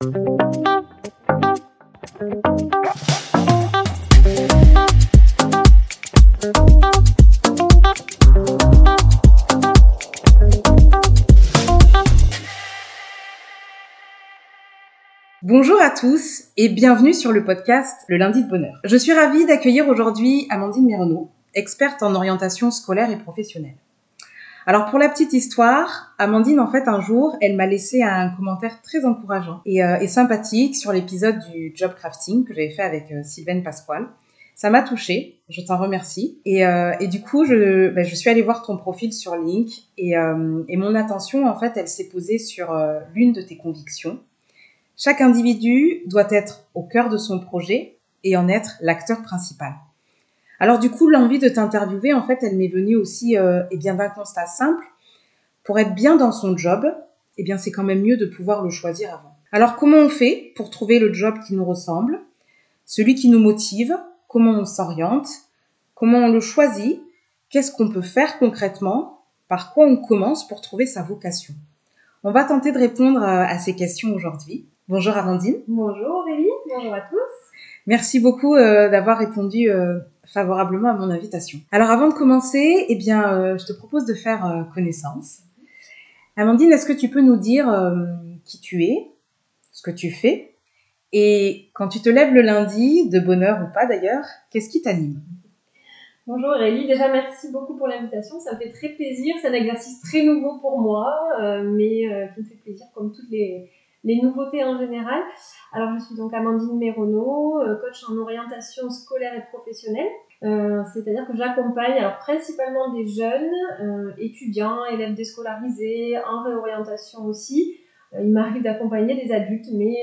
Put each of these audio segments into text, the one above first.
Bonjour à tous et bienvenue sur le podcast Le lundi de bonheur. Je suis ravie d'accueillir aujourd'hui Amandine Mironneau, experte en orientation scolaire et professionnelle. Alors pour la petite histoire, Amandine en fait un jour, elle m'a laissé un commentaire très encourageant et, euh, sympathique sur l'épisode du job crafting que j'avais fait avec euh, Sylvaine Pasquale. Ça m'a touchée, je t'en remercie. Et, euh, du coup, je, ben, je, suis allée voir ton profil sur Link et, et mon attention en fait, elle s'est posée sur l'une de tes convictions chaque individu doit être au cœur de son projet et en être l'acteur principal. Alors du coup, l'envie de t'interviewer, en fait, elle m'est venue aussi euh, eh bien d'un constat simple. Pour être bien dans son job, eh bien c'est quand même mieux de pouvoir le choisir avant. Alors comment on fait pour trouver le job qui nous ressemble, celui qui nous motive, comment on s'oriente, comment on le choisit, qu'est-ce qu'on peut faire concrètement, par quoi on commence pour trouver sa vocation? On va tenter de répondre euh, à ces questions aujourd'hui. Bonjour Amandine. Bonjour Aurélie, bonjour à tous. Merci beaucoup euh, d'avoir répondu euh, favorablement à mon invitation. Alors avant de commencer, eh bien, euh, je te propose de faire connaissance. Amandine, est-ce que tu peux nous dire qui tu es, ce que tu fais, et quand tu te lèves le lundi, de bonne heure ou pas d'ailleurs, qu'est-ce qui t'anime? Bonjour Aurélie, déjà merci beaucoup pour l'invitation, ça me fait très plaisir, c'est un exercice très nouveau pour moi, mais qui me fait plaisir comme toutes les, les nouveautés en général. Alors, je suis donc Amandine Méronneau, euh, coach en orientation scolaire et professionnelle. Euh, c'est-à-dire que j'accompagne principalement des jeunes euh, étudiants, élèves déscolarisés, en réorientation aussi. il m'arrive d'accompagner des adultes, mais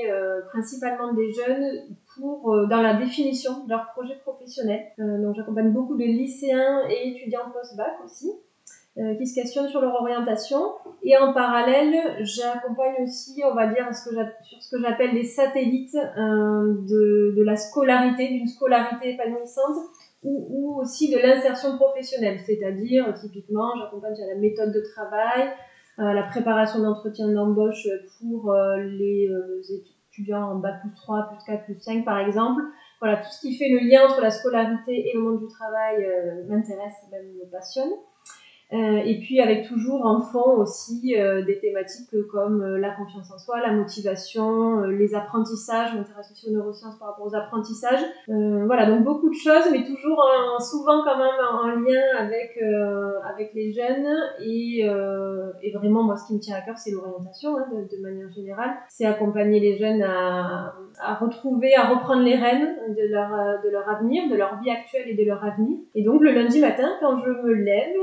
principalement des jeunes pour dans la définition de leur projet professionnel. donc j'accompagne beaucoup de lycéens et étudiants post-bac aussi. Euh, qui se questionnent sur leur orientation. Et en parallèle, j'accompagne aussi, on va dire, sur ce que j'appelle les satellites euh, de, de, la scolarité, d'une scolarité épanouissante, ou, aussi de l'insertion professionnelle. C'est-à-dire, typiquement, j'accompagne à la méthode de travail, euh, la préparation d'entretien d'embauche pour les étudiants en bac plus 3, plus 4, plus 5, par exemple. Voilà, tout ce qui fait le lien entre la scolarité et le monde du travail m'intéresse, même me passionne. Euh, et puis avec toujours en fond aussi euh, des thématiques comme euh, la confiance en soi, la motivation, les apprentissages, m'intéresse aussi aux neurosciences par rapport aux apprentissages. voilà, donc beaucoup de choses, mais toujours souvent quand même en lien avec, avec les jeunes. Et, et, vraiment, moi, ce qui me tient à cœur, c'est l'orientation, hein, de, manière générale. C'est accompagner les jeunes à, à retrouver, à reprendre les rênes de leur, de leur avenir, de leur vie actuelle et de leur avenir. Et donc le lundi matin, quand je me lève,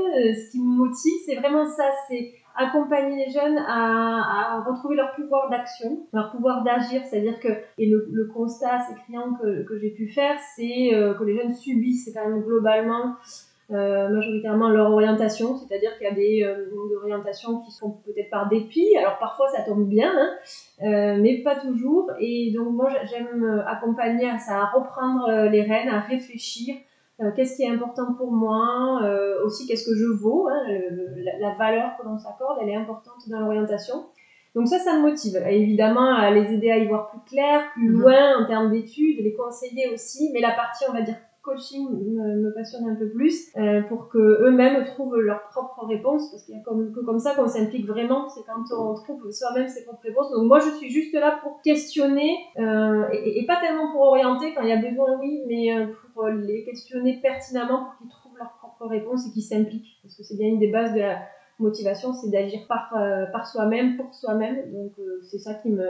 qui me motive, c'est vraiment ça, c'est accompagner les jeunes à, retrouver leur pouvoir d'action, leur pouvoir d'agir, c'est-à-dire que, et le, constat assez criant que, j'ai pu faire, c'est euh, que les jeunes subissent quand même globalement euh, majoritairement leur orientation, c'est-à-dire qu'il y a des euh, orientations qui sont peut-être par dépit, alors parfois ça tombe bien, hein, mais pas toujours, et donc moi j'aime accompagner à ça, à reprendre les rênes, à réfléchir, qu'est-ce qui est important pour moi, euh, aussi qu'est-ce que je vaux, hein, la, valeur que l'on s'accorde, elle est importante dans l'orientation. Donc ça, ça me motive. évidemment, à les aider à y voir plus clair, plus mhm. loin en termes d'études, les conseiller aussi, mais la partie, on va dire, coaching me, passionne un peu plus euh, pour que eux-mêmes trouvent leurs propres réponses parce qu'il y a comme, que comme ça qu'on s'implique vraiment c'est quand on trouve soi-même ses propres réponses. Donc moi je suis juste là pour questionner euh, et, pas tellement pour orienter quand il y a besoin oui mais euh, pour les questionner pertinemment pour qu'ils trouvent leurs propres réponses et qu'ils s'impliquent parce que c'est bien une des bases de la motivation, c'est d'agir par, euh, par soi-même, pour soi-même. Donc, euh, c'est ça qui me,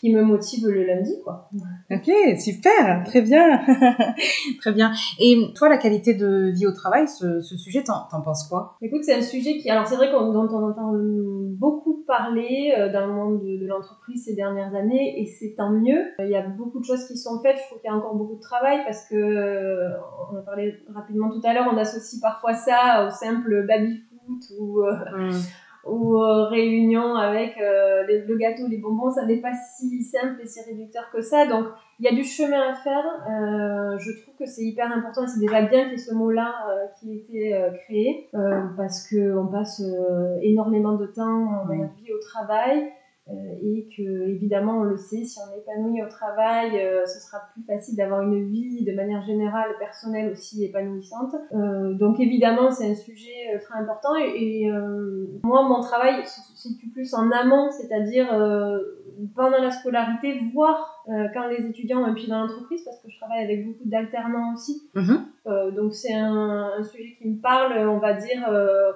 qui me motive le lundi, quoi. Ok, super, très bien. très bien. Et toi, la qualité de vie au travail, ce, ce sujet, t'en, t'en penses quoi? Écoute, c'est un sujet qui, alors c'est vrai qu'on dont on entend beaucoup parler euh, dans le monde de, de l'entreprise ces dernières années, et c'est tant mieux. Il y a beaucoup de choses qui sont faites, je trouve qu'il y a encore beaucoup de travail, parce que, on a parlé rapidement tout à l'heure, on associe parfois ça au simple baby ou, euh, ou euh, réunion avec euh, le gâteau, les bonbons, ça n'est pas si simple et si réducteur que ça. Donc il y a du chemin à faire. je trouve que c'est hyper important et c'est déjà bien qu'il y ait ce mot-là qui ait été créé parce qu'on passe énormément de temps dans notre vie au travail. Et que évidemment on le sait, si on est épanoui au travail, ce sera plus facile d'avoir une vie de manière générale personnelle aussi épanouissante. donc évidemment c'est un sujet très important et, moi mon travail se situe plus en amont, c'est-à-dire pendant la scolarité, voire quand les étudiants ont un pied dans l'entreprise, parce que je travaille avec beaucoup d'alternants aussi. Mm-hmm. donc c'est un, un, sujet qui me parle, on va dire euh,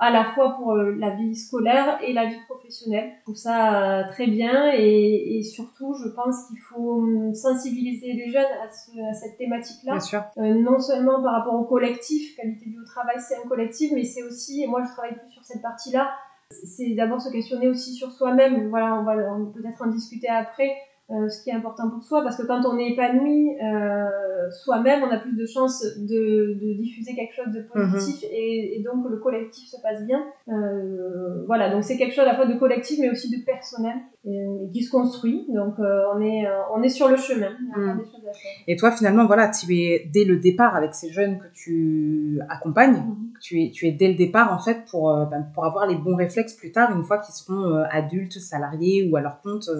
à la fois pour euh, la vie scolaire et la vie professionnelle. Je trouve ça euh, très bien et, et surtout, je pense qu'il faut hum, sensibiliser les jeunes à, ce, à cette thématique-là. Euh, non seulement par rapport au collectif, qualité au travail, c'est un collectif, mais c'est aussi, et moi je travaille plus sur cette partie-là, c'est d'abord se questionner aussi sur soi-même. Voilà, on va peut-être en discuter après. Euh, ce qui est important pour soi, parce que quand on est épanoui euh, soi-même, on a plus de chances de, de, diffuser quelque chose de positif mhm. et, et, donc le collectif se passe bien. Euh, voilà, donc c'est quelque chose à la fois de collectif mais aussi de personnel et, qui se construit. Donc euh, on est euh, on est sur le chemin. Mhm. Et toi finalement voilà, tu es dès le départ avec ces jeunes que tu accompagnes, mhm. tu es tu es dès le départ en fait pour ben, pour avoir les bons réflexes plus tard une fois qu'ils seront adultes, salariés ou à leur compte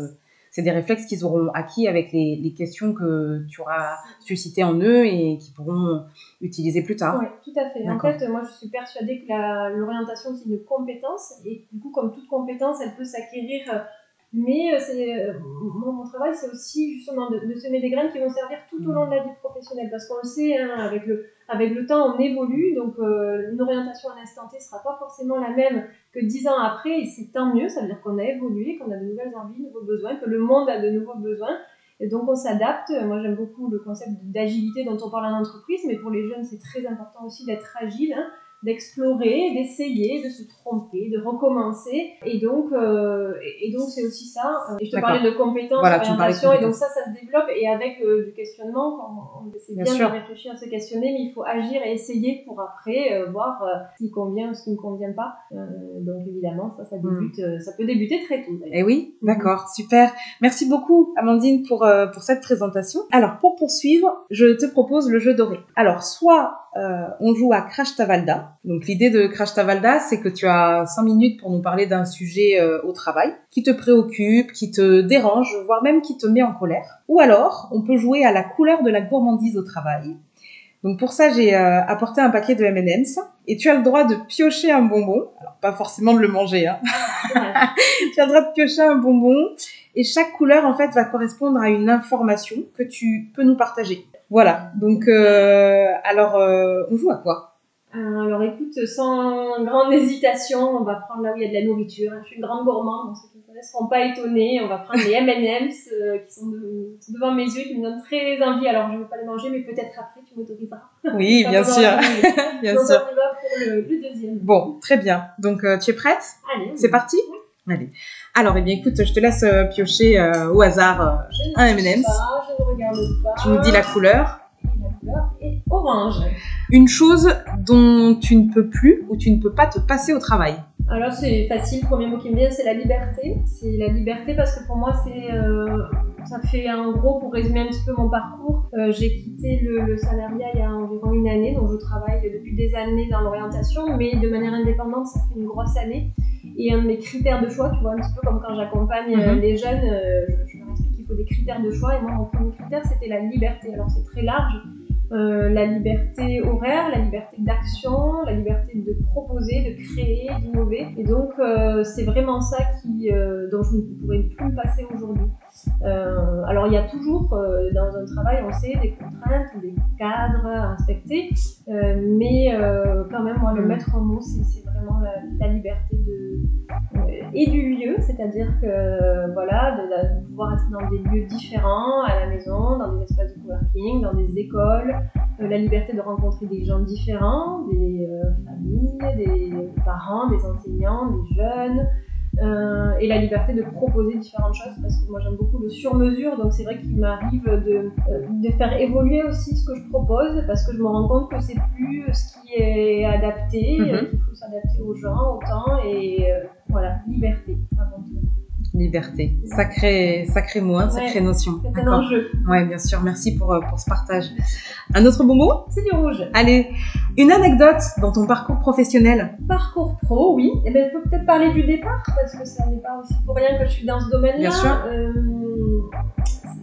c'est des réflexes qu'ils auront acquis avec les, les, questions que tu auras suscitées en eux et qu'ils pourront utiliser plus tard. Oui, tout à fait. En fait, moi, je suis persuadée que l'orientation, c'est une compétence et du coup, comme toute compétence, elle peut s'acquérir mais euh, euh, mon, travail, c'est aussi justement de, semer des graines qui vont servir tout au long de la vie professionnelle. Parce qu'on le sait, hein, avec, le, avec le temps, on évolue. Donc, euh, une orientation à l'instant T ne sera pas forcément la même que dix ans après. Et c'est tant mieux. Ça veut dire qu'on a évolué, qu'on a de nouvelles envies, de nouveaux besoins, que le monde a de nouveaux besoins. Et donc, on s'adapte. Moi, j'aime beaucoup le concept d'agilité dont on parle en entreprise. Mais pour les jeunes, c'est très important aussi d'être agile. Hein d'explorer, d'essayer, de se tromper, de recommencer. Et donc, euh, et donc c'est aussi ça. Euh, et je te parlais de compétences, voilà, d'orientation, et donc ça, ça se développe. Et avec euh, du questionnement, on, essaie bien, de réfléchir, à se questionner, mais il faut agir et essayer pour après euh, voir ce qui convient ou ce qui ne convient pas. donc évidemment, ça, ça hmm. débute, ça peut débuter très tôt. Et eh oui, hmm. d'accord, super. Merci beaucoup, Amandine, pour pour cette présentation. Alors, pour poursuivre, je te propose le jeu doré. Alors, soit on joue à Crash Tavalda donc l'idée de Crash Tavalda, c'est que tu as 5 minutes pour nous parler d'un sujet euh, au travail qui te préoccupe, qui te dérange, voire même qui te met en colère. Ou alors, on peut jouer à la couleur de la gourmandise au travail. Donc pour ça, j'ai euh, apporté un paquet de M&M's et tu as le droit de piocher un bonbon. Alors pas forcément de le manger, hein. tu as le droit de piocher un bonbon et chaque couleur en fait va correspondre à une information que tu peux nous partager. Voilà. Donc euh, alors on joue à quoi? Euh, alors écoute, sans grande hésitation, on va prendre là où il y a de la nourriture. Je suis une grande gourmande, donc ceux qui me connaissent seront pas étonnés. On va prendre les M&M's euh, qui sont, devant mes yeux, qui me donnent très envie. Alors je ne vais pas les manger, mais peut-être après tu m'autoriseras. Oui, bien sûr. bien donc, sûr. On va pour le, le, deuxième. Bon, très bien. Donc euh, tu es prête? Allez. C'est parti? Allez. Alors, eh bien, écoute, je te laisse piocher au hasard un M&M's. Je ne regarde pas. Tu nous dis la couleur et orange. Une chose dont tu ne peux plus ou tu ne peux pas te passer au travail. Alors c'est facile, le premier mot qui me vient c'est la liberté. C'est la liberté parce que pour moi c'est euh, ça fait en gros pour résumer un petit peu mon parcours. Euh, j'ai quitté le, le, salariat il y a environ une année, donc je travaille depuis des années dans l'orientation, mais de manière indépendante ça fait une grosse année. Et un de mes critères de choix, tu vois un petit peu comme quand j'accompagne euh, mhm. les jeunes, je, je leur explique qu'il faut des critères de choix et moi mon premier critère c'était la liberté. Alors c'est très large euh, la liberté horaire, la liberté d'action, la liberté de proposer, de créer, d'innover. Et donc, euh, c'est vraiment ça qui, euh, dont je ne pourrais plus me passer aujourd'hui. Euh, alors, il y a toujours euh, dans un travail, on sait, des contraintes, des cadres à respecter, mais quand même, moi, le maître mot, c'est vraiment la, la liberté de, et du lieu, c'est-à-dire que voilà, de, pouvoir être dans des lieux différents, à la maison, dans des espaces de coworking, dans des écoles, euh, la liberté de rencontrer des gens différents, des euh, familles, des parents, des enseignants, des jeunes, euh, et la liberté de proposer différentes choses parce que moi j'aime beaucoup le sur-mesure donc c'est vrai qu'il m'arrive de, de faire évoluer aussi ce que je propose parce que je me rends compte que c'est plus ce qui est adapté, mm-hmm. qu'il faut s'adapter aux gens, au temps et voilà, liberté avant tout. Liberté. Sacré, sacré mot, hein, sacrée notion. C'est un enjeu. Ouais, bien sûr. Merci pour, euh, pour ce partage. Un autre bon mot? C'est du rouge. Allez, une anecdote dans ton parcours professionnel. Parcours pro, oui. Eh ben, peux peut-être parler du départ, parce que ça n'est pas aussi pour rien que je suis dans ce domaine-là. Bien sûr. Euh,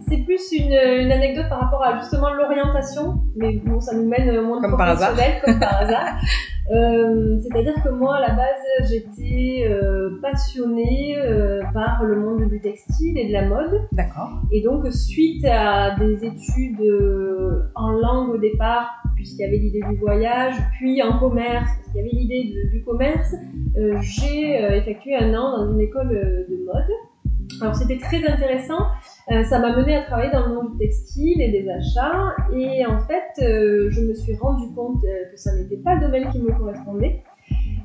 c'est plus une, une anecdote par rapport à justement l'orientation, mais bon, ça nous mène au monde Comme par hasard. comme par hasard. Euh, C'est-à-dire que moi, à la base, j'étais euh, passionnée euh, par le monde du textile et de la mode. D'accord. Et donc, suite à des études euh, en langue au départ, puisqu'il y avait l'idée du voyage, puis en commerce, parce qu'il y avait l'idée du commerce, euh, j'ai euh, effectué un an dans une école euh, de mode. Alors, c'était très intéressant. Euh, ça m'a mené à travailler dans le monde du textile et des achats. Et en fait, euh, je me suis rendu compte euh, que ça n'était pas le domaine qui me correspondait.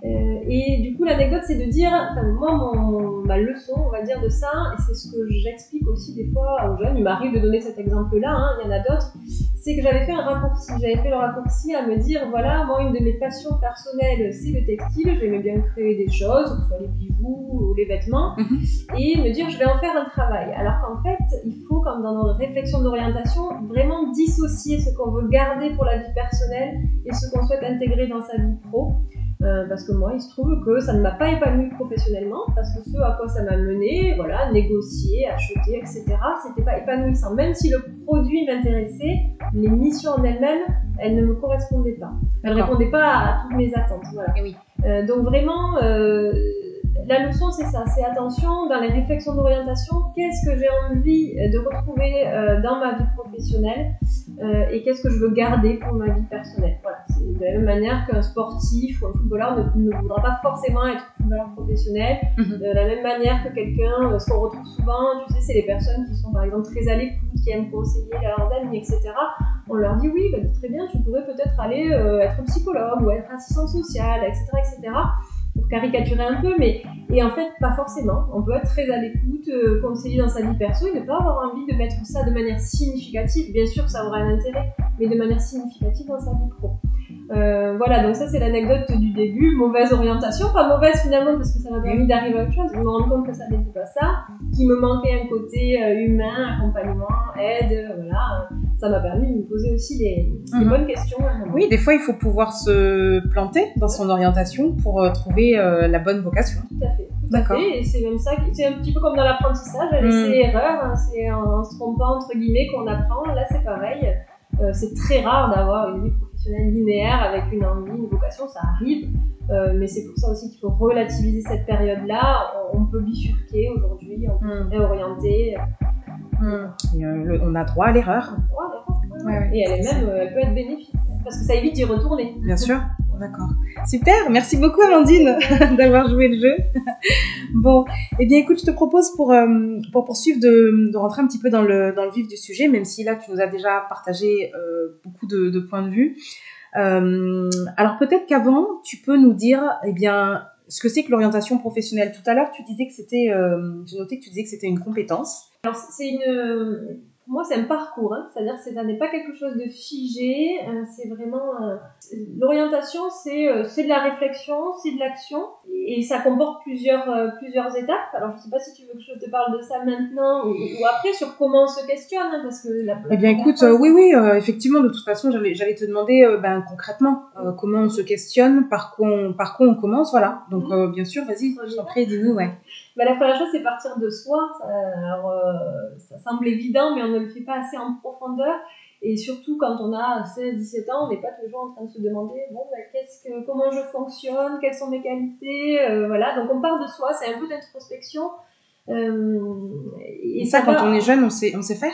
Euh, et du coup, l'anecdote, c'est de dire, enfin, moi, mon, ma leçon, on va dire, de ça, et c'est ce que j'explique aussi des fois aux jeunes, il m'arrive de donner cet exemple-là, hein, il y en a d'autres, c'est que j'avais fait un raccourci. J'avais fait le raccourci à me dire, voilà, moi, une de mes passions personnelles, c'est le textile, j'aimais bien créer des choses, que ce soit les bijoux ou les vêtements, Mhm. et me dire, je vais en faire un travail. Alors qu'en fait, il faut, comme dans nos réflexions d'orientation, vraiment dissocier ce qu'on veut garder pour la vie personnelle et ce qu'on souhaite intégrer dans sa vie pro. Euh, parce que moi, il se trouve que ça ne m'a pas épanoui professionnellement, parce que ce à quoi ça m'a mené, voilà, négocier, acheter, etc., c'était pas épanouissant. Même si le produit m'intéressait, les missions en elles-mêmes, elles ne me correspondaient pas. Elles D'accord. répondaient pas à toutes mes attentes, voilà. Eh oui. Euh, donc vraiment, euh, la leçon c'est ça, c'est attention dans les réflexions d'orientation, qu'est-ce que j'ai envie de retrouver euh, dans ma vie professionnelle euh, et qu'est-ce que je veux garder pour ma vie personnelle? Voilà, c'est de la même manière qu'un sportif ou un footballeur ne, ne voudra pas forcément être footballeur professionnel. Mhm. De la même manière que quelqu'un, euh, ce qu'on retrouve souvent, tu sais, c'est les personnes qui sont par exemple très à l'écoute, qui aiment conseiller leurs amis, etc. On leur dit oui, bah, très bien, tu pourrais peut-être aller euh, être psychologue ou être assistant social, etc., etc. Pour caricaturer un peu, mais et en fait pas forcément. On peut être très à l'écoute, euh, conseiller dans sa vie perso et ne pas avoir envie de mettre ça de manière significative. Bien sûr, ça aura un intérêt, mais de manière significative dans sa vie pro. Euh, voilà, donc ça c'est l'anecdote du début. Mauvaise orientation, pas mauvaise finalement parce que ça m'a permis d'arriver à autre chose. Je me rends compte que ça n'était pas ça, qu'il me manquait un côté euh, humain, accompagnement, aide, euh, voilà. Ça m'a permis de me poser aussi les, les Mhm. bonnes questions. moment. Oui, des fois, il faut pouvoir se planter dans son orientation pour euh, trouver euh, la bonne vocation. Tout à fait. D'accord. Et c'est même ça, c'est un petit peu comme dans l'apprentissage, à laisser Mm. erreur, hein, c'est en se trompant entre guillemets qu'on apprend. Là, c'est pareil. Euh, c'est très rare d'avoir une vie professionnelle linéaire avec une envie, une vocation, ça arrive. Euh, mais c'est pour ça aussi qu'il faut relativiser cette période-là. On, on peut bifurquer aujourd'hui, on peut Mm. Et, euh, le- on a droit à l'erreur. Voilà. Ouais, ouais. Et elle est même, euh, elle peut être bénéfique parce que ça évite d'y retourner. Bien sûr. D'accord. Super. Merci beaucoup, Amandine, d'avoir joué le jeu. bon, eh bien, écoute, je te propose pour, euh, pour poursuivre de, de rentrer un petit peu dans le, dans le vif du sujet, même si là, tu nous as déjà partagé euh, beaucoup de, de points de vue. Euh, alors, peut-être qu'avant, tu peux nous dire, eh bien, ce que c'est que l'orientation professionnelle. Tout à l'heure, tu disais que c'était, j'ai noté que tu disais que c'était une compétence. Alors c'est une, pour moi c'est un parcours, hein. c'est-à-dire que ça n'est pas quelque chose de figé, euh, c'est vraiment euh, l'orientation, c'est euh, de la réflexion, c'est de l'action et ça comporte plusieurs euh, plusieurs étapes. Alors je sais pas si tu veux que je te parle de ça maintenant ou, ou après sur comment on se questionne, hein, parce que la, Eh bien, écoute, fois, oui, oui, effectivement, de toute façon, j'allais, te demander ben, concrètement comment on se questionne, par quoi on, par quoi on commence, voilà. Donc, bien sûr, vas-y, je t'en prie, dis-nous, ouais. Bah, la première chose, c'est partir de soi. Ça, alors, ça semble évident, mais on ne le fait pas assez en profondeur. Et surtout, quand on a 16, 17 ans, on n'est pas toujours en train de se demander bon, bah, qu'est-ce que, comment je fonctionne, quelles sont mes qualités. euh, voilà, donc on part de soi, c'est un peu d'introspection. Euh, Et ça, quand on est jeune, on sait, on sait faire?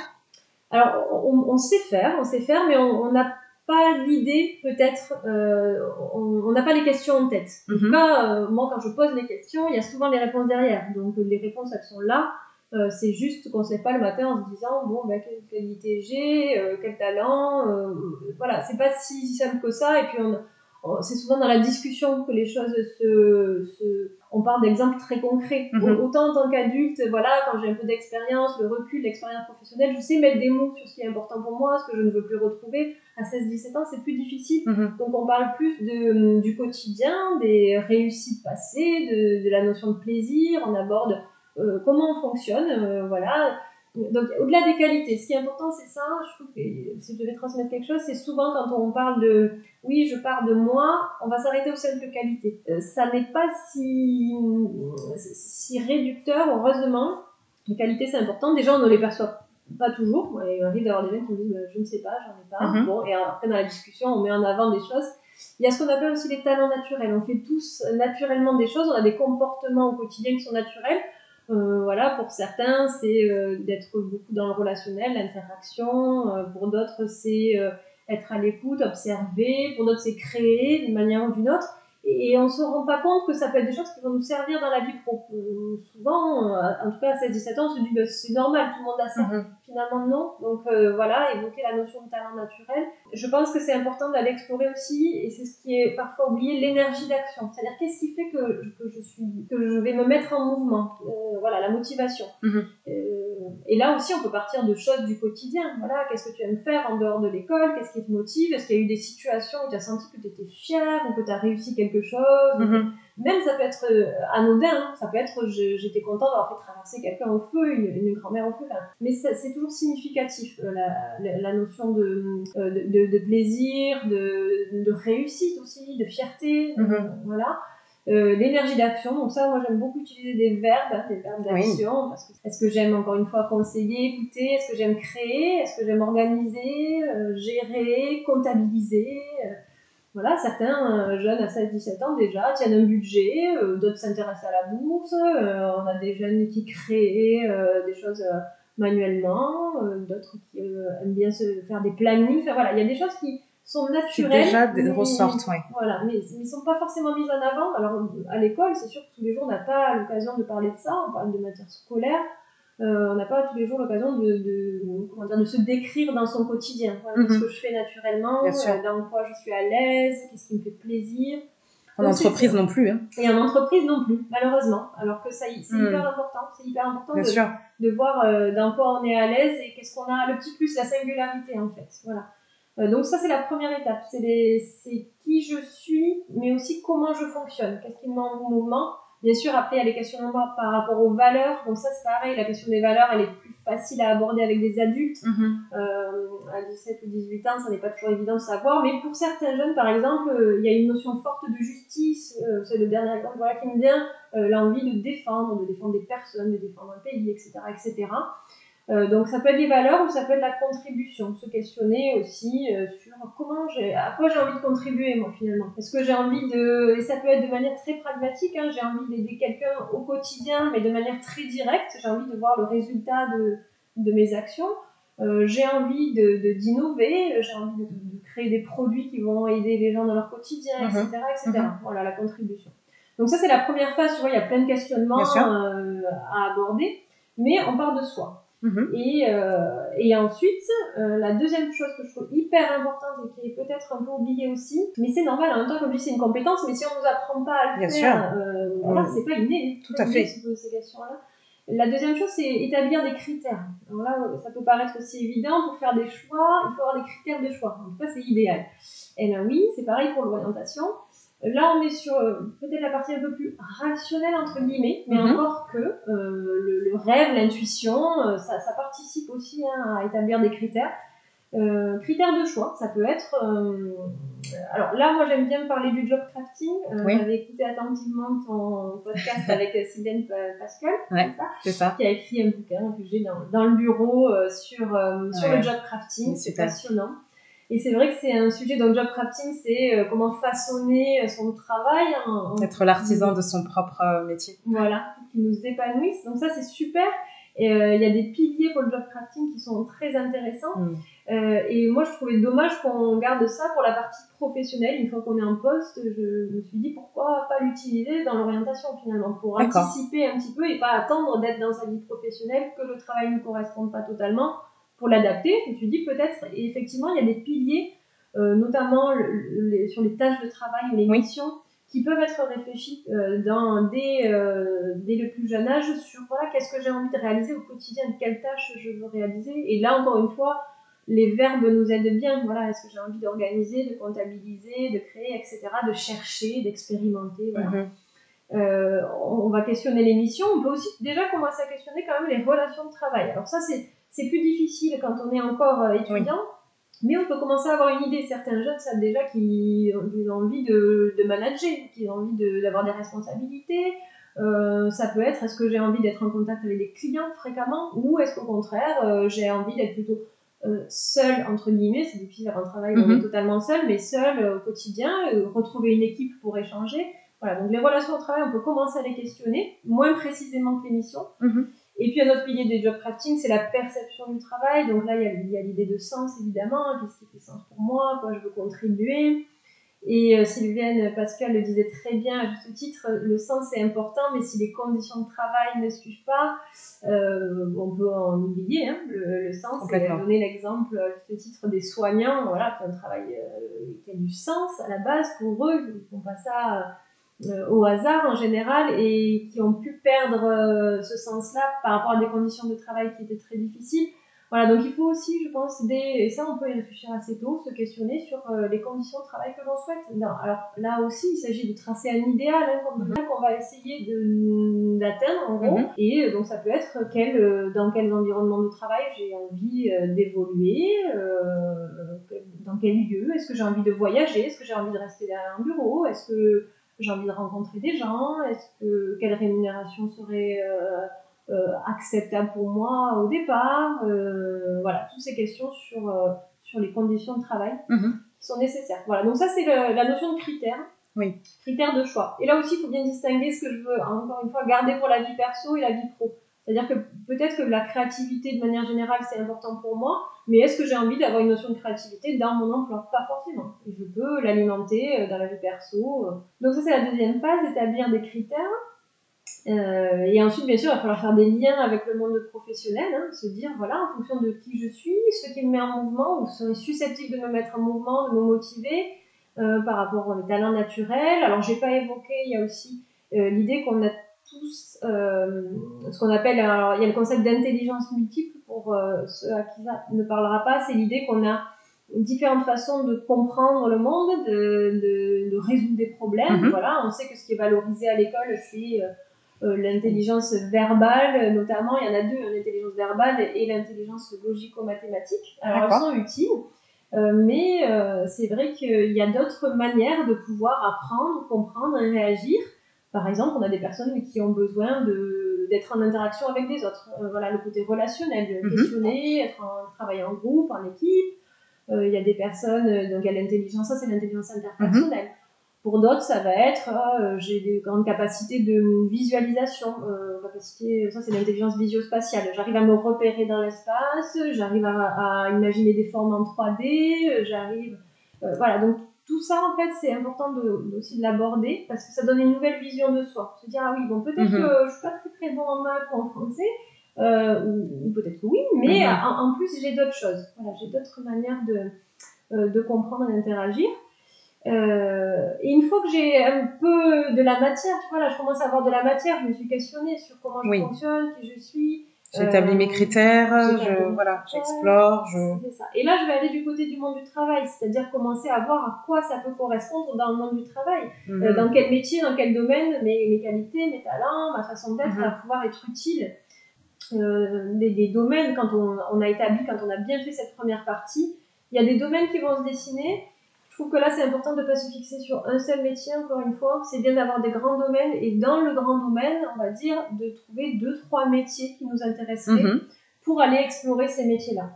Alors, on, on sait faire, on sait faire, mais on n'a pas l'idée, peut-être, euh, on n'a pas les questions en tête. En tout Mhm. cas, euh, moi, quand je pose les questions, il y a souvent les réponses derrière. Donc, les réponses, elles sont là. Euh, c'est juste qu'on se lève pas le matin en se disant, bon, ben, quelle qualité j'ai, euh, quel talent. euh, voilà, c'est pas si simple que ça. Et puis, on, on- c'est souvent dans la discussion que les choses se. se on parle d'exemples très concrets. Mhm. Au- Autant en tant qu'adulte, voilà, quand j'ai un peu d'expérience, le recul, l'expérience professionnelle, je sais mettre des mots sur ce qui est important pour moi, ce que je ne veux plus retrouver. À 16-17 ans, c'est plus difficile. Mhm. Donc on parle plus de, du quotidien, des réussites passées, de, de la notion de plaisir, on aborde comment on fonctionne, voilà. Donc, au-delà des qualités, ce qui est important, c'est ça. Je trouve que si je devais transmettre quelque chose, c'est souvent quand on parle de oui, je pars de moi, on va s'arrêter au simple qualité. ça n'est pas si, si réducteur, heureusement. Les qualités, c'est important. Déjà, on ne les perçoit pas toujours. Il arrive d'avoir des gens qui me disent je ne sais pas, j'en ai pas. Mhm. Bon, et après, dans la discussion, on met en avant des choses. Il y a ce qu'on appelle aussi les talents naturels. On fait tous naturellement des choses, on a des comportements au quotidien qui sont naturels. Euh, voilà, pour certains, c'est euh, d'être beaucoup dans le relationnel, l'interaction. Euh, pour d'autres, c'est être à l'écoute, observer. Pour d'autres, c'est créer d'une manière ou d'une autre et on se rend pas compte que ça peut être des choses qui vont nous servir dans la vie pro. Euh, souvent, euh, en tout cas à 16-17 ans, on se dit bah, c'est normal, tout le monde a ça. Mhm. Finalement, non. Donc euh, voilà, évoquer la notion de talent naturel. Je pense que c'est important d'aller explorer aussi, et c'est ce qui est parfois oublié, l'énergie d'action. C'est-à-dire qu'est-ce qui fait que, que, je suis, que je vais me mettre en mouvement? voilà, la motivation. Mhm. Et là aussi, on peut partir de choses du quotidien. Voilà, qu'est-ce que tu aimes faire en dehors de l'école? Qu'est-ce qui te motive? Est-ce qu'il y a eu des situations où tu as senti que tu étais fier ou que tu as réussi quelque chose? Mhm. Même ça peut être euh, anodin, hein. ça peut être j'étais content d'avoir fait traverser quelqu'un au feu, une, grand-mère au feu. Mais c'est toujours significatif, euh, la, la, notion de, euh, de, de, plaisir, de, réussite aussi, de fierté. Mhm. Voilà. L'énergie d'action. Donc ça, moi j'aime beaucoup utiliser des verbes, hein, des verbes d'action. Parce que est-ce que j'aime encore une fois conseiller, écouter Est-ce que j'aime créer Est-ce que j'aime organiser, gérer, comptabiliser voilà, certains euh, jeunes à 16-17 ans déjà tiennent un budget, euh, d'autres s'intéressent à la bourse, euh, on a des jeunes qui créent des choses manuellement, d'autres qui aiment bien se faire des plannings. Enfin, voilà, il y a des choses qui sont naturelles. déjà des ressortent, oui. Voilà, mais ils ne sont pas forcément mises en avant. Alors, à l'école, c'est sûr que tous les jours, on n'a pas l'occasion de parler de ça, on parle de matière scolaire. Euh, on n'a pas tous les jours l'occasion de, de, comment dire, de se décrire dans son quotidien. Voilà, ce que je fais naturellement, euh, dans quoi je suis à l'aise, qu'est-ce qui me fait plaisir. En entreprise non plus. Hein. Et en entreprise non plus, malheureusement. Alors que ça, c'est mhm. hyper important. C'est hyper important de, de, voir euh, dans quoi on est à l'aise et qu'est-ce qu'on a, le petit plus, la singularité en fait. Voilà. Euh, donc ça, c'est la première étape. C'est qui je suis, mais aussi comment je fonctionne. Qu'est-ce qui me mouvement Bien sûr, après, il y a les questions par rapport aux valeurs. Donc ça, c'est pareil, la question des valeurs, elle est plus facile à aborder avec des adultes. Mhm. euh, à 17 ou 18 ans, ça n'est pas toujours évident de savoir. Mais pour certains jeunes, par exemple, euh, il y a une notion forte de justice. Euh, c'est le dernier exemple voilà, qui me vient. L'envie de défendre, de défendre des personnes, de défendre un pays, etc. etc. Euh, donc ça peut être des valeurs ou ça peut être la contribution, se questionner aussi euh, sur comment j'ai, à quoi j'ai envie de contribuer moi finalement. Est-ce que j'ai envie de, et ça peut être de manière très pragmatique, hein, j'ai envie d'aider quelqu'un au quotidien, mais de manière très directe, j'ai envie de voir le résultat de, de mes actions. Euh, j'ai envie de, d'innover, j'ai envie de, de, créer des produits qui vont aider les gens dans leur quotidien, etc., mhm. etc. Mhm. Voilà la contribution. Donc ça c'est la première phase, tu vois, il y a plein de questionnements à aborder, mais on part de soi. Mhm. Et, euh, et ensuite, euh, la deuxième chose que je trouve hyper importante et qui est peut-être un peu oubliée aussi, mais c'est normal, en même temps, comme je dis, c'est une compétence, mais si on nous apprend pas à le faire, euh, voilà, c'est pas inné. Tout à fait. ces questions-là. La deuxième chose, c'est établir des critères. Alors là, ça peut paraître aussi évident, pour faire des choix, il faut avoir des critères de choix. En tout cas, c'est idéal. Et là, oui, c'est pareil pour l'orientation. Là, on est sur euh, peut-être la partie un peu plus rationnelle, entre guillemets, mais mhm. encore que euh, le, rêve, l'intuition, euh, ça, ça, participe aussi hein, à établir des critères. Euh, critères de choix, ça peut être. alors là, moi, j'aime bien parler du job crafting. Oui. J'avais écouté attentivement ton podcast avec Sylvain Pascal, ouais, ça, qui a écrit un bouquin que j'ai dans, dans, le bureau sur, sur le job crafting. C'est passionnant. Et c'est vrai que c'est un sujet dans le job crafting, c'est euh, comment façonner euh, son travail. Hein, Être l'artisan de son propre euh, métier. Voilà, qui nous épanouisse. Donc ça, c'est super. Et il y a des piliers pour le job crafting qui sont très intéressants. Mm. Euh, et moi, je trouvais dommage qu'on garde ça pour la partie professionnelle. Une fois qu'on est en poste, je me suis dit pourquoi pas l'utiliser dans l'orientation finalement, pour anticiper un petit peu et pas attendre d'être dans sa vie professionnelle, que le travail ne corresponde pas totalement pour l'adapter. Je me suis dit peut-être, effectivement, il y a des piliers, euh, notamment sur les tâches de travail les missions, qui peuvent être réfléchis euh, dans, dès, euh, dès le plus jeune âge sur voilà, qu'est-ce que j'ai envie de réaliser au quotidien, quelles tâches je veux réaliser. Et là, encore une fois, les verbes nous aident bien. Voilà, est-ce que j'ai envie d'organiser, de comptabiliser, de créer, etc., de chercher, d'expérimenter. Voilà. Mm-hmm. euh, on va questionner les missions. On peut aussi déjà commencer à questionner quand même les relations de travail. Alors ça, c'est, c'est plus difficile quand on est encore euh, étudiant. Mais on peut commencer à avoir une idée. Certains jeunes savent déjà qu'ils ont envie de, de manager, qu'ils ont envie d'avoir des responsabilités. Euh, ça peut être est-ce que j'ai envie d'être en contact avec des clients fréquemment ou est-ce qu'au contraire euh, j'ai envie d'être plutôt euh, seul entre guillemets, c'est difficile d'avoir un travail où on est totalement seul, mais seul au quotidien, retrouver une équipe pour échanger. Voilà, donc les relations au travail, on peut commencer à les questionner, moins précisément que les missions. Mhm. Et puis un autre pilier des job crafting, c'est la perception du travail. Donc là, il y a, a l'idée de sens évidemment, qu'est-ce qui fait sens pour moi, quoi je veux contribuer? Et euh, Sylviane Pascal le disait très bien à juste titre, le sens est important, mais si les conditions de travail ne suivent pas, euh, on peut en oublier hein, le, le, sens. Complètement. Et donner l'exemple à juste titre des soignants, voilà, qui ont un travail euh, qui a du sens à la base pour eux, ils font pas ça au hasard en général et qui ont pu perdre euh, ce sens-là par rapport à des conditions de travail qui étaient très difficiles. Voilà, donc il faut aussi, je pense, des, et ça on peut y réfléchir assez tôt, se questionner sur euh, les conditions de travail que l'on souhaite. Non, alors là aussi, il s'agit de tracer un idéal hein, qu'on va essayer de- d'atteindre en gros. Mhm. Et euh, donc ça peut être quel, euh, dans quels environnements de travail j'ai envie euh, d'évoluer, euh, dans quel lieu, est-ce que j'ai envie de voyager, est-ce que j'ai envie de rester derrière un bureau, est-ce que j'ai envie de rencontrer des gens, est-ce que quelle rémunération serait euh, euh, acceptable pour moi au départ, euh, voilà, toutes ces questions sur, euh, sur les conditions de travail Mhm. qui sont nécessaires. Voilà, donc ça c'est la notion de critères. Oui. Critères de choix. Et là aussi, il faut bien distinguer ce que je veux, encore une fois, garder pour la vie perso et la vie pro. C'est-à-dire que peut-être que la créativité, de manière générale, c'est important pour moi, mais est-ce que j'ai envie d'avoir une notion de créativité dans mon emploi? Pas forcément. Je peux l'alimenter euh, dans la vie perso. euh. Donc ça, c'est la deuxième phase, établir des critères. Euh, et ensuite, bien sûr, il va falloir faire des liens avec le monde professionnel, hein, se dire, voilà, en fonction de qui je suis, ce qui me met en mouvement, ou serait susceptible de me mettre en mouvement, de me motiver par rapport aux talents naturels. Alors, j'ai pas évoqué, il y a aussi l'idée qu'on a tous ce qu'on appelle, alors, il y a le concept d'intelligence multiple, pour euh, ceux à qui ça ne parlera pas, c'est l'idée qu'on a différentes façons de comprendre le monde, de, de, de résoudre des problèmes. Mhm. Voilà, on sait que ce qui est valorisé à l'école, c'est euh, euh, l'intelligence verbale, notamment. Il y en a deux, l'intelligence verbale et l'intelligence logico-mathématique. Alors, elles sont utiles. Euh, mais c'est vrai qu'il y a d'autres manières de pouvoir apprendre, comprendre et réagir. Par exemple, on a des personnes qui ont besoin de d'être en interaction avec des autres. Euh, voilà, le côté relationnel, de Mhm. questionner, être en travailler en groupe, en équipe. Euh, Il y a des personnes, euh, donc il y a l'intelligence, ça c'est l'intelligence interpersonnelle. Pour d'autres, ça va être, euh, j'ai des grandes capacités de visualisation, euh, capacité, ça c'est l'intelligence visio-spatiale. J'arrive à me repérer dans l'espace, j'arrive à, à imaginer des formes en 3D, euh, j'arrive, euh, voilà. Donc tout ça en fait, c'est important de, aussi de l'aborder parce que ça donne une nouvelle vision de soi. Se dire ah oui bon peut-être Mhm. que je suis pas très très bon en maths ou en français, euh, ou, ou peut-être que oui, mais Mhm. en, en plus j'ai d'autres choses. Voilà, j'ai d'autres manières de euh, de comprendre et d'interagir. Euh, et une fois que j'ai un peu de la matière, tu vois, là, je commence à avoir de la matière, je me suis questionnée sur comment je Oui. fonctionne, qui je suis. J'établis Euh, mes critères, j'établis je, voilà, j'explore, je... Ça. Et là, je vais aller du côté du monde du travail, c'est-à-dire commencer à voir à quoi ça peut correspondre dans le monde du travail. Euh, Mhm. dans quel métier, dans quel domaine, mes, mes qualités, mes talents, ma façon d'être Mhm. va pouvoir être utile. Euh, des, des domaines, quand on, on a établi, quand on a bien fait cette première partie, il y a des domaines qui vont se dessiner. Je trouve que là, c'est important de ne pas se fixer sur un seul métier, encore une fois. C'est bien d'avoir des grands domaines et dans le grand domaine, on va dire, de trouver deux, trois métiers qui nous intéresseraient Mhm. pour aller explorer ces métiers-là.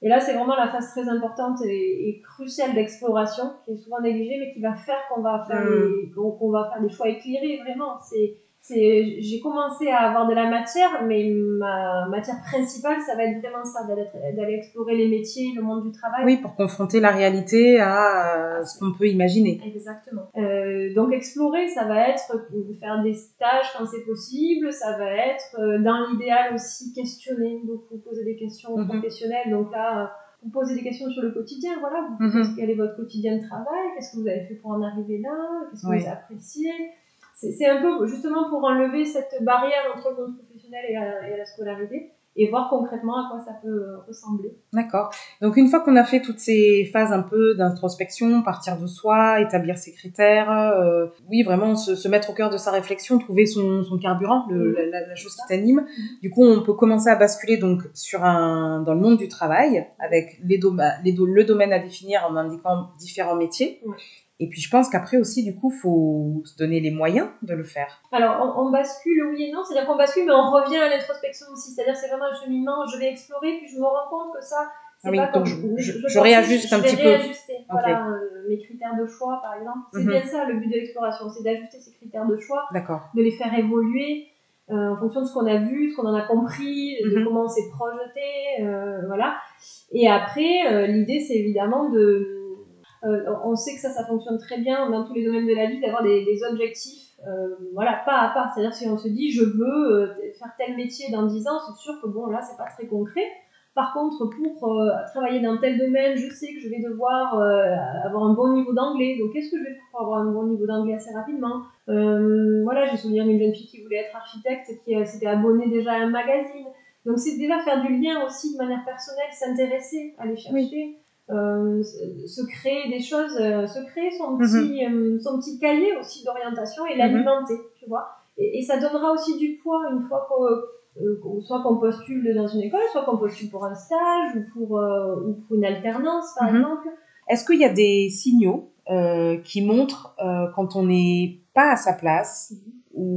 Et là, c'est vraiment la phase très importante et, et cruciale d'exploration, qui est souvent négligée, mais qui va faire qu'on va faire, Mm. des, qu'on va faire des choix éclairés, vraiment. C'est, j'ai commencé à avoir de la matière, mais ma matière principale, ça va être vraiment ça, d'aller, d'aller explorer les métiers, le monde du travail. Oui, pour confronter la réalité à euh, ce qu'on peut imaginer. Exactement. Euh, donc explorer, ça va être euh, faire des stages quand c'est possible, ça va être euh, dans l'idéal aussi questionner, beaucoup poser des questions aux Mhm. professionnels. Donc là, vous posez des questions sur le quotidien, voilà, vous Mhm. quel est votre quotidien de travail, qu'est-ce que vous avez fait pour en arriver là, qu'est-ce que Oui. vous appréciez? C'est un peu justement pour enlever cette barrière entre le monde professionnel et la, et la scolarité et voir concrètement à quoi ça peut ressembler. D'accord. Donc une fois qu'on a fait toutes ces phases un peu d'introspection, partir de soi, établir ses critères, euh, oui vraiment se, se, mettre au cœur de sa réflexion, trouver son, son carburant, le, mmh. la, la, chose qui t'anime. Mmh. Du coup on peut commencer à basculer donc sur un dans le monde du travail avec les, les le domaine à définir en indiquant différents métiers. Et puis je pense qu'après aussi, du coup, faut se donner les moyens de le faire. Alors, on, on bascule, oui et non. C'est-à-dire qu'on bascule, mais on revient à l'introspection aussi. C'est-à-dire c'est vraiment un cheminement. Je vais explorer, puis je me rends compte que ça, c'est ah oui, pas donc comme je, je, je, réajuste je, un petit peu. Réajuster, voilà, okay. euh, mes critères de choix, par exemple. C'est mm -hmm. bien ça le but de l'exploration, c'est d'ajuster ces critères de choix, de les faire évoluer euh, en fonction de ce qu'on a vu, ce qu'on en a compris, mm -hmm. de Mhm. comment on s'est projeté, euh, voilà. Et après, euh, l'idée, c'est évidemment de euh, on sait que ça, ça fonctionne très bien dans tous les domaines de la vie, d'avoir des, des, objectifs, euh, voilà, pas à pas. C'est-à-dire si on se dit, je veux euh, faire tel métier dans 10 ans, c'est sûr que bon, là, c'est pas très concret. Par contre, pour euh, travailler dans tel domaine, je sais que je vais devoir euh, avoir un bon niveau d'anglais. Donc, qu'est-ce que je vais faire pour avoir un bon niveau d'anglais assez rapidement? Euh, Voilà, j'ai souvenir d'une jeune fille qui voulait être architecte, qui s'était abonnée déjà à un magazine. Donc, c'est déjà faire du lien aussi de manière personnelle, s'intéresser, aller chercher. Oui. Euh, se créer des choses, euh, se créer son petit, mm -hmm. son petit cahier aussi d'orientation et l'alimenter, mm -hmm. tu vois. Et, et, ça donnera aussi du poids une fois qu'on soit qu'on postule dans une école, soit qu'on postule pour un stage ou pour, ou pour une alternance, par mm -hmm. exemple. Est-ce qu'il y a des signaux qui montrent quand on n'est pas à sa place ou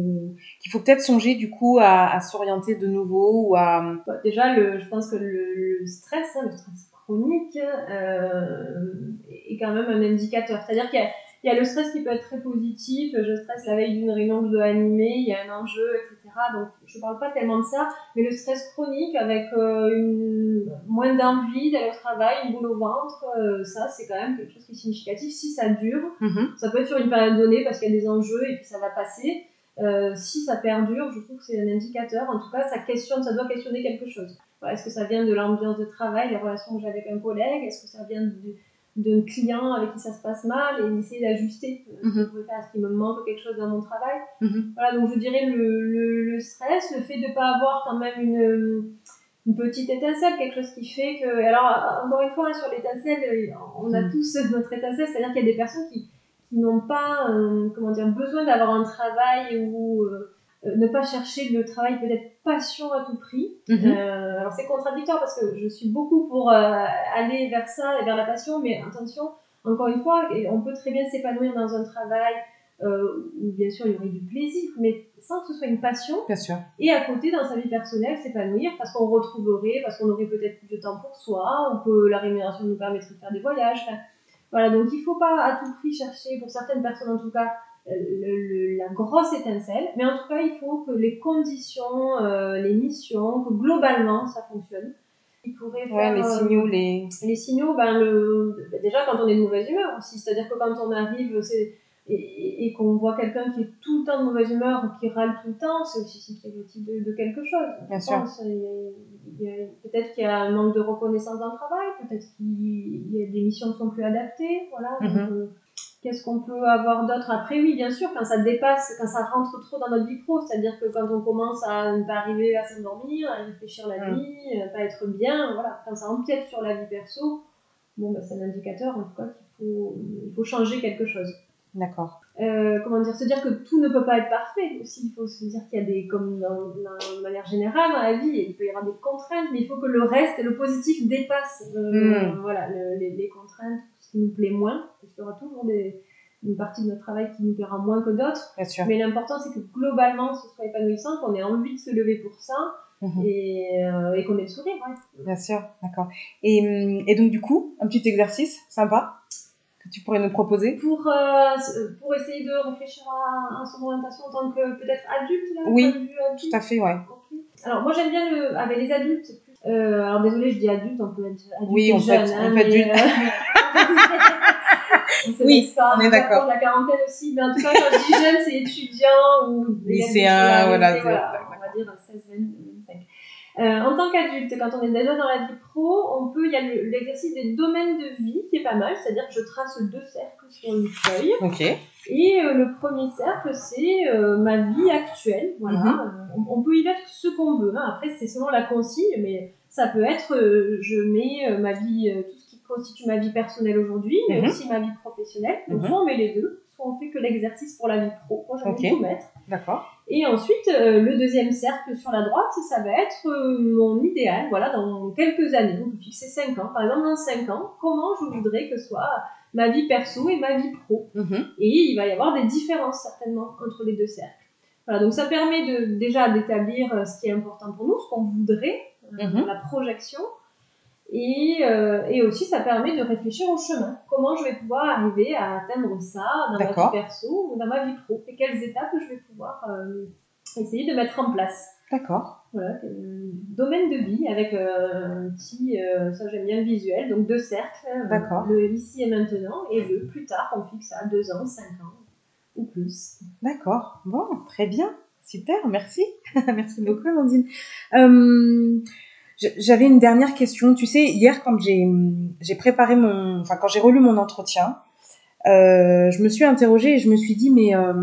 qu'il faut peut-être songer du coup à, à s'orienter de nouveau ou à... Bah, déjà, le, je pense que le, le stress, hein, le stress chronique euh, est quand même un indicateur. C'est-à-dire qu'il y, y, a le stress qui peut être très positif, je stresse la veille d'une réunion que je dois animer, il y a un enjeu, etc. Donc je parle pas tellement de ça, mais le stress chronique avec euh, une, moins d'envie d'aller au travail, une boule au ventre, euh, ça c'est quand même quelque chose qui est significatif. Si ça dure, mm -hmm. ça peut être sur une période donnée parce qu'il y a des enjeux et puis ça va passer. Euh, si ça perdure, je trouve que c'est un indicateur. En tout cas, ça questionne, ça doit questionner quelque chose. Est-ce que ça vient de l'ambiance de travail, les relations que j'ai avec un collègue? Est-ce que ça vient d'un client avec qui ça se passe mal? Et d'essayer d'ajuster mm -hmm. Est-ce qu'il me manque quelque chose dans mon travail mm -hmm. Voilà, donc je dirais le, le, le, stress, le fait de ne pas avoir quand même une, une petite étincelle, quelque chose qui fait que. Alors, encore une fois, hein, sur l'étincelle, on a -hmm. tous notre étincelle, c'est-à-dire qu'il y a des personnes qui, qui n'ont pas euh, comment dire, besoin d'avoir un travail. Euh, ne pas chercher le travail peut-être passion à tout prix. -hmm. euh, alors c'est contradictoire parce que je suis beaucoup pour euh, aller vers ça et vers la passion, mais attention, encore une fois, on peut très bien s'épanouir dans un travail euh, où bien sûr il y aurait du plaisir, mais sans que ce soit une passion. Bien sûr. Et à côté, dans sa vie personnelle, s'épanouir parce qu'on retrouverait, parce qu'on aurait peut-être plus de temps pour soi, ou que la rémunération nous permettrait de faire des voyages. Enfin, voilà, donc il ne faut pas à tout prix chercher, pour certaines personnes en tout cas, le, la grosse étincelle, mais en tout cas, il faut que les conditions, euh, les missions, que globalement ça fonctionne. Il pourrait ouais, faire, les signaux, euh, les... les signaux, ben le, ben déjà quand on est de mauvaise humeur aussi, c'est-à-dire que quand on arrive et, et, et qu'on voit quelqu'un qui est tout le temps de mauvaise humeur ou qui râle tout le temps, c'est aussi significatif de, de quelque chose. Bien sûr. Peut-être qu'il y a un manque de reconnaissance dans le travail, peut-être qu'il y a des missions qui sont plus adaptées, voilà. Donc, Qu'est-ce qu'on peut avoir d'autre après Oui, bien sûr, quand ça dépasse, quand ça rentre trop dans notre vie pro, c'est-à-dire que quand on commence à ne pas arriver à s'endormir, à réfléchir la Mm. nuit, à pas être bien, voilà, quand ça empiète sur la vie perso, bon, bah, c'est un indicateur en tout cas qu'il faut, il faut changer quelque chose. D'accord. Euh, comment dire, se dire que tout ne peut pas être parfait aussi. Il faut se dire qu'il y a des, comme dans, dans, de manière générale dans la vie, il peut y avoir des contraintes, mais il faut que le reste et le positif dépassent euh, Mm. voilà, le- les, les contraintes, qui nous plaît moins, parce qu'il y aura toujours des, une partie de notre travail qui nous plaira moins que d'autres. Bien sûr. Mais l'important, c'est que globalement, ce soit épanouissant, qu'on ait envie de se lever pour ça Mhm. et, euh, et qu'on ait le sourire. Ouais. Bien sûr, d'accord. Et, hum, et donc, du coup, un petit exercice sympa que tu pourrais nous proposer? Pour, euh, pour essayer de réfléchir à, à son orientation en tant que peut-être adulte, là, Oui, adulte. Tout à fait, ouais. Alors, moi, j'aime bien le, avec les adultes. Euh, alors, désolé, je dis adulte, on peut être adulte Oui, et on peut jeune. être- hein, on peut être mais, adulte. Euh, Oui, pas, on est d'accord. La quarantaine aussi, mais en tout cas, quand je dis jeune, c'est étudiant ou Lycéen, voilà, on va dire 16, 20, 25. en tant qu'adulte, quand on est déjà dans la vie pro, on peut, il y a l'exercice des domaines de vie qui est pas mal, c'est-à-dire que je trace deux cercles sur une feuille. Ok. Et le premier cercle, c'est ma vie actuelle. Voilà. Mhm. on, peut y mettre ce qu'on veut. Hein. Après, c'est selon la consigne, mais ça peut être, je mets ma vie, tout constitue ma vie personnelle aujourd'hui, mais mhm. aussi ma vie professionnelle. Donc, soit on met les deux, soit on fait que l'exercice pour la vie pro. Moi, j'aime tout mettre. D'accord. Et ensuite, euh, le deuxième cercle sur la droite, ça va être euh, mon idéal, voilà, dans quelques années. Donc, fixer 5 ans. Par exemple, dans 5 ans, comment je voudrais que soit ma vie perso et ma vie pro. Mhm. Et il va y avoir des différences, certainement, entre les deux cercles. Voilà, donc ça permet de, déjà d'établir euh, ce qui est important pour nous, ce qu'on voudrait, mhm. la projection, et, euh, et, aussi, ça permet de réfléchir au chemin. Comment je vais pouvoir arriver à atteindre ça dans ma vie perso ou dans ma vie pro? Et quelles étapes je vais pouvoir euh, essayer de mettre en place? D'accord. Voilà, euh, domaine de vie avec un petit, ça j'aime bien le visuel, donc deux cercles. D'accord. Le ici et maintenant et le plus tard, on fixe à deux ans, cinq ans ou plus. D'accord. Bon, très bien. Super, merci. merci beaucoup, Amandine. J'avais une dernière question. Tu sais, hier, quand j'ai préparé mon, enfin quand j'ai relu mon entretien, euh, je me suis interrogée et je me suis dit, mais euh,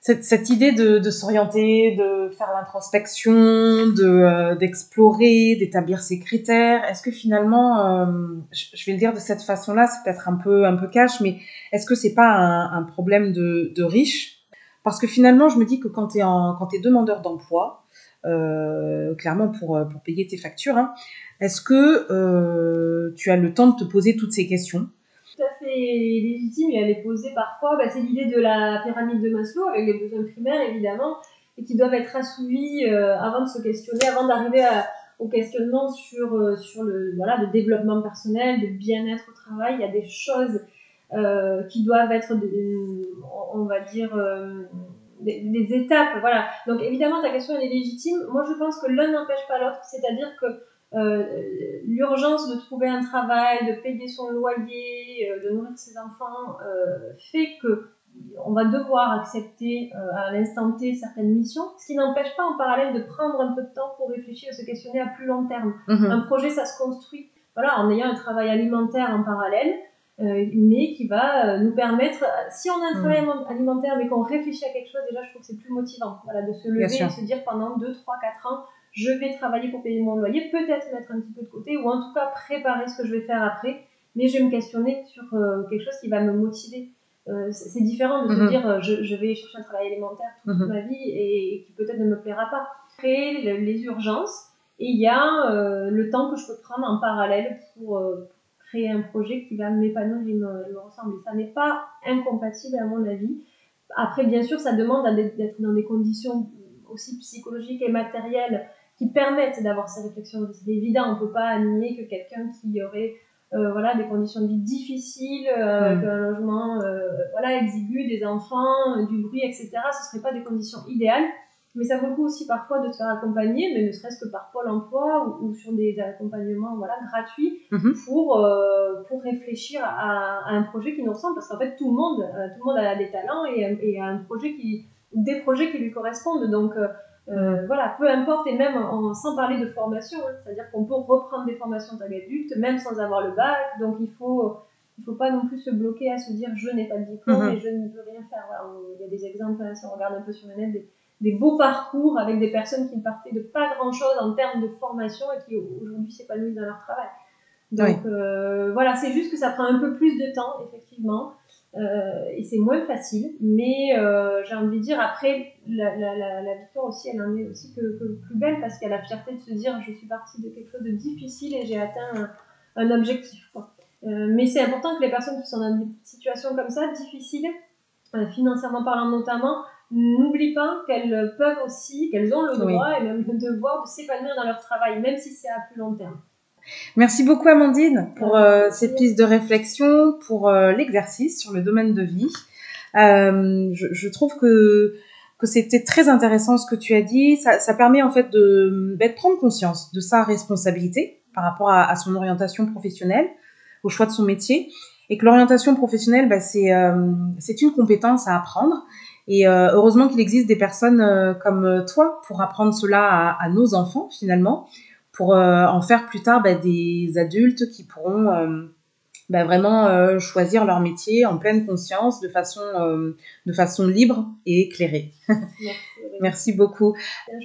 cette, idée de, s'orienter, de faire l'introspection, de euh, d'explorer, d'établir ses critères, est-ce que finalement, je, vais le dire de cette façon-là, c'est peut-être un peu un peu cash, mais est-ce que c'est pas un, problème de, de riche? Parce que finalement, je me dis que quand quand t'es demandeur d'emploi euh, clairement pour, euh, pour payer tes factures. Hein. Est-ce que euh, tu as le temps de te poser toutes ces questions? Tout à fait légitime et elle est posée parfois. Bah, c'est l'idée de la pyramide de Maslow avec les besoins primaires évidemment et qui doivent être assouvis avant de se questionner, avant d'arriver au questionnement sur, sur le, voilà, le développement personnel, le bien-être au travail. Il y a des choses qui doivent être, on va dire, des, étapes, voilà. Donc évidemment, ta question elle est légitime. Moi, je pense que l'un n'empêche pas l'autre, c'est-à-dire que euh, l'urgence de trouver un travail, de payer son loyer, euh, de nourrir ses enfants, euh, fait que on va devoir accepter à l'instant T certaines missions, ce qui n'empêche pas en parallèle de prendre un peu de temps pour réfléchir et se questionner à plus long terme. Mhm. Un projet, ça se construit voilà, en ayant un travail alimentaire en parallèle. Euh, mais qui va euh, nous permettre, si on a un travail mm. alimentaire mais qu'on réfléchit à quelque chose, déjà je trouve que c'est plus motivant voilà, de se lever et se dire pendant 2, 3, 4 ans, je vais travailler pour payer mon loyer, peut-être mettre un petit peu de côté ou en tout cas préparer ce que je vais faire après, mais je vais me questionner sur euh, quelque chose qui va me motiver. c'est différent de se mm-hmm. dire je, je, vais chercher un travail alimentaire toute mm-hmm. ma vie et, qui peut-être ne me plaira pas. Créer les urgences et il y a le temps que je peux prendre en parallèle pour créer un projet qui va m'épanouir et me, ressembler. Ça n'est pas incompatible à mon avis. Après, bien sûr, ça demande d'être dans des conditions aussi psychologiques et matérielles qui permettent d'avoir ces réflexions. C'est évident, on ne peut pas nier que quelqu'un qui aurait euh, voilà, des conditions de vie difficiles, euh, mm. un logement euh, voilà, exigu, des enfants, du bruit, etc., ce ne seraient pas des conditions idéales. Mais ça vaut le coup aussi parfois de se faire accompagner, mais ne serait-ce que par Pôle emploi ou, sur des accompagnements voilà, gratuits mhm. pour, euh, pour réfléchir à, un projet qui nous ressemble. Parce qu'en fait, tout le monde, euh, tout le monde a des talents et, et, a un projet qui, des projets qui lui correspondent. Donc euh, mhm. voilà, peu importe, et même en, sans parler de formation, hein, c'est-à-dire qu'on peut reprendre des formations tant qu'adulte, même sans avoir le bac. Donc il faut il faut pas non plus se bloquer à se dire je n'ai pas de diplôme mhm. et je ne peux rien faire. il y a des exemples, hein, si on regarde un peu sur le net, des, des beaux parcours avec des personnes qui ne partaient de pas grand chose en termes de formation et qui aujourd'hui s'épanouissent dans leur travail. Donc euh, voilà, c'est juste que ça prend un peu plus de temps, effectivement, euh, et c'est moins facile. Mais euh, j'ai envie de dire, après, la, la, la, victoire aussi, elle en est aussi que, que plus belle parce qu'elle a la fierté de se dire, je suis partie de quelque chose de difficile et j'ai atteint un, objectif. Euh, mais c'est important que les personnes qui sont dans des situations comme ça, difficiles, financièrement parlant notamment, n'oublient pas qu'elles peuvent aussi, qu'elles ont le droit et même le devoir de s'épanouir dans leur travail, même si c'est à plus long terme. Merci beaucoup Amandine pour euh, ces pistes de réflexion, pour euh, l'exercice sur le domaine de vie. Euh, je, je, trouve que que c'était très intéressant ce que tu as dit. Ça, ça permet en fait de, de, prendre conscience de sa responsabilité par rapport à, à, son orientation professionnelle, au choix de son métier, et que l'orientation professionnelle, bah, c'est c'est une compétence à apprendre et euh, heureusement qu'il existe des personnes euh, comme euh, toi pour apprendre cela à, nos enfants finalement, pour en faire plus tard bah, des adultes qui pourront bah, vraiment choisir leur métier en pleine conscience, de façon, de façon libre et éclairée. Merci, Merci beaucoup. Un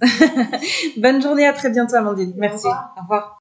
exercice. Bonne journée, à très bientôt Amandine. Merci. Au revoir.